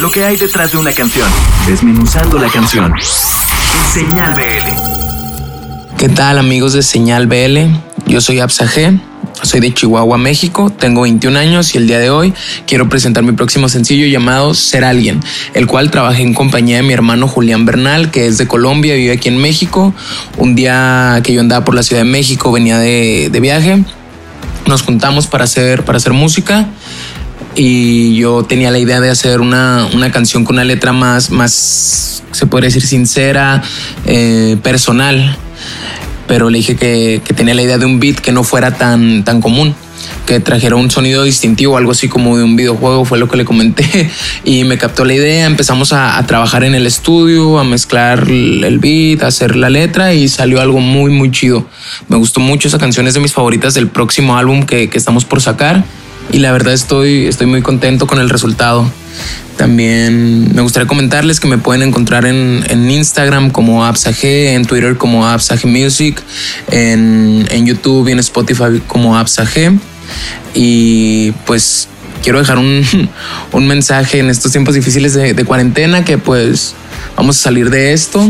lo que hay detrás de una canción, desmenuzando la canción. Señal BL. ¿Qué tal amigos de Señal BL? Yo soy Absa G. Soy de Chihuahua, México, tengo 21 años y el día de hoy quiero presentar mi próximo sencillo llamado Ser Alguien, el cual trabajé en compañía de mi hermano Julián Bernal, que es de Colombia, vive aquí en México. Un día que yo andaba por la Ciudad de México, venía de, de viaje, nos juntamos para hacer, para hacer música y yo tenía la idea de hacer una, una canción con una letra más, más, se podría decir, sincera, eh, personal. Pero le dije que, que, tenía la idea de un beat que no fuera tan, tan común, que trajera un sonido distintivo, algo así como de un videojuego, fue lo que le comenté. Y me captó la idea, empezamos a, a trabajar en el estudio, a mezclar el beat, a hacer la letra y salió algo muy, muy chido. Me gustó mucho esa canción, es de mis favoritas del próximo álbum que, que estamos por sacar y la verdad estoy, estoy muy contento con el resultado. También me gustaría comentarles que me pueden encontrar en, en Instagram como ApsaG, en Twitter como ApsaG Music, en, en, YouTube y en Spotify como ApsaG. Y pues quiero dejar un, un mensaje en estos tiempos difíciles de, de, cuarentena que pues vamos a salir de esto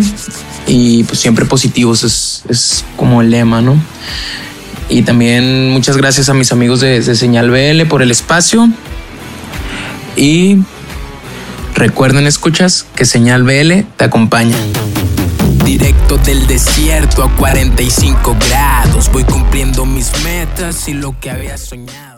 y pues siempre positivos es, es como el lema, ¿no? Y también muchas gracias a mis amigos de, de Señal BL por el espacio. Y recuerden, escuchas, que Señal BL te acompaña. Directo del desierto a 45 grados, voy cumpliendo mis metas y lo que había soñado.